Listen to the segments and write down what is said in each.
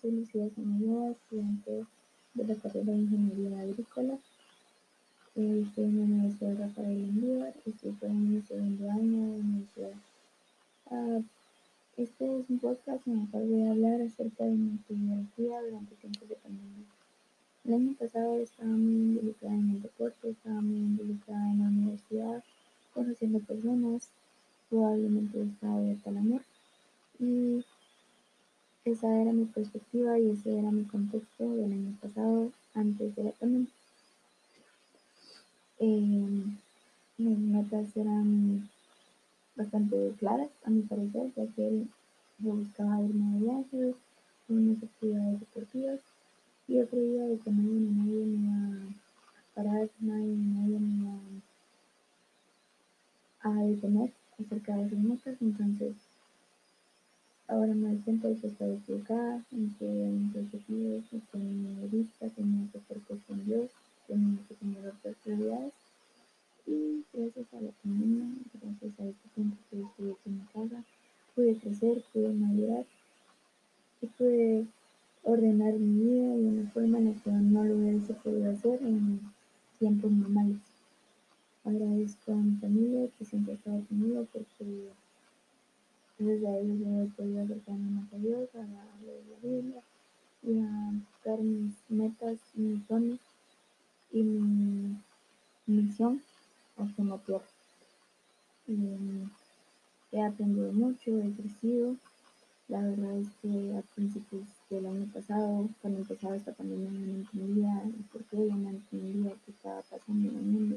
soy Lucía Zamora, estudiante de la carrera de Ingeniería Agrícola. Estoy en la Universidad Rafael Andívar, estoy en mi segundo año de universidad. Ah, este es un podcast en el cual voy a hablar acerca de mi tecnología durante tiempos de pandemia. El año pasado estaba muy involucrada en el deporte, estaba muy involucrada en la universidad, conociendo personas, probablemente estaba abierta al amor. Y esa era mi perspectiva y ese era mi contexto del año pasado, antes de la pandemia. Eh, mis metas eran bastante claras, a mi parecer, ya que yo buscaba irme de viajes, unas actividades deportivas, y yo creía que nadie ni nadie me iba a parar, nadie ni nadie me iba a detener acerca de esas metas, entonces Ahora me de que estaba equivocada, en mis objetivos mi vista, tenía que ser con Dios, tenía que tener otras prioridades. Y gracias a la pandemia, gracias a este tiempo que estuve en mi casa, pude crecer, pude madurar y pude ordenar mi vida de una forma en la que no lo hubiese podido hacer en tiempos normales. Agradezco a mi familia que siempre ha estado conmigo porque desde ahí yo he podido acercarme más a Dios, a leer la Biblia y a buscar mis metas, mis sueños y mi misión hacia la tierra. he aprendido mucho, he crecido. La verdad es que a principios del año pasado, cuando empezaba esta pandemia, no entendía por qué, yo no entendía qué estaba pasando en el mundo.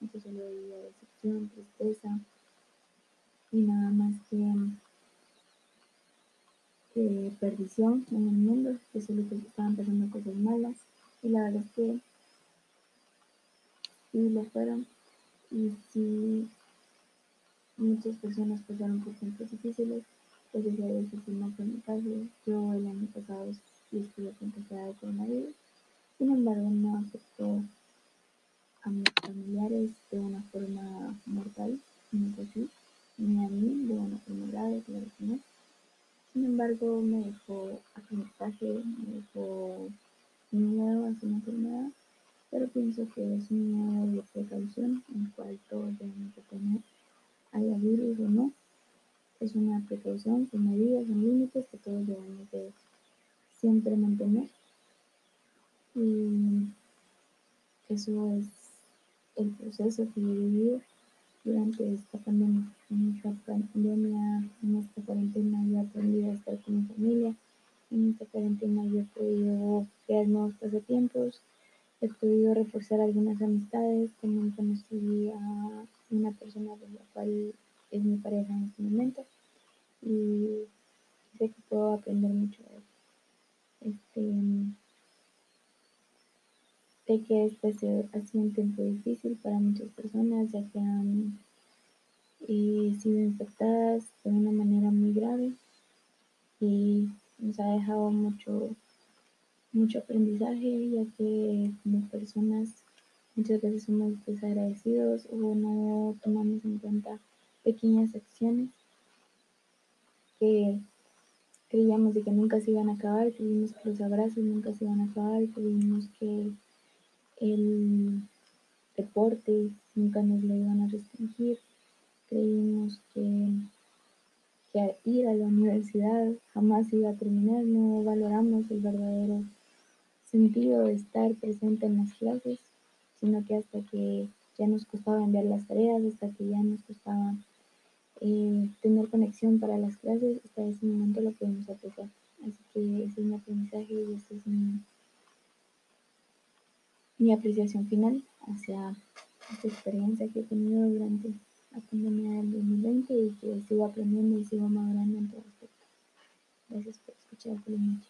Entonces solo veía decepción, tristeza, y nada más que, perdición en el mundo, que solo estaban pasando cosas malas y la verdad es que sí lo fueron y sí muchas personas pasaron por tiempos difíciles, pues decía Dios que no fue mi caso, yo el año pasado sí estuve contagiada de coronavirus, sin embargo no afectó a mis familiares de una forma mortal, no es así, ni a mí de una forma grave, claro que no. Sin embargo, me dejó aprendizaje, me dejó miedo a una enfermedad, pero pienso que es un miedo de precaución, en el cual todos debemos de tener, haya virus o no. Es una precaución con medidas, con límites que todos debemos de siempre mantener. Y eso es el proceso que yo he vivido durante esta pandemia. En esta pandemia, en esta cuarentena, yo he aprendido a estar con mi familia. En esta cuarentena, yo he podido crear nuevos pasatiempos. He podido reforzar algunas amistades. También conocí a una persona de la cual es mi pareja en este momento. Y sé que puedo aprender mucho de él. Este, Sé que este ha sido un tiempo difícil para muchas personas ya que han eh, sido infectadas de una manera muy grave y nos ha dejado mucho, mucho aprendizaje ya que como personas muchas veces somos desagradecidos o no tomamos en cuenta pequeñas acciones que creíamos de que nunca se iban a acabar, creímos que los abrazos nunca se iban a acabar, creímos que el deporte nunca nos lo iban a restringir. Creímos que, que ir a la universidad jamás iba a terminar, no valoramos el verdadero sentido de estar presente en las clases, sino que hasta que ya nos costaba enviar las tareas, hasta que ya nos costaba eh, tener conexión para las clases, hasta ese momento lo pudimos apreciar. Así que ese es mi aprendizaje y ese es mi, mi apreciación final hacia esta experiencia que he tenido durante la pandemia del 2020 y que sigo aprendiendo y sigo madurando en todo aspecto. Gracias por escuchar noche.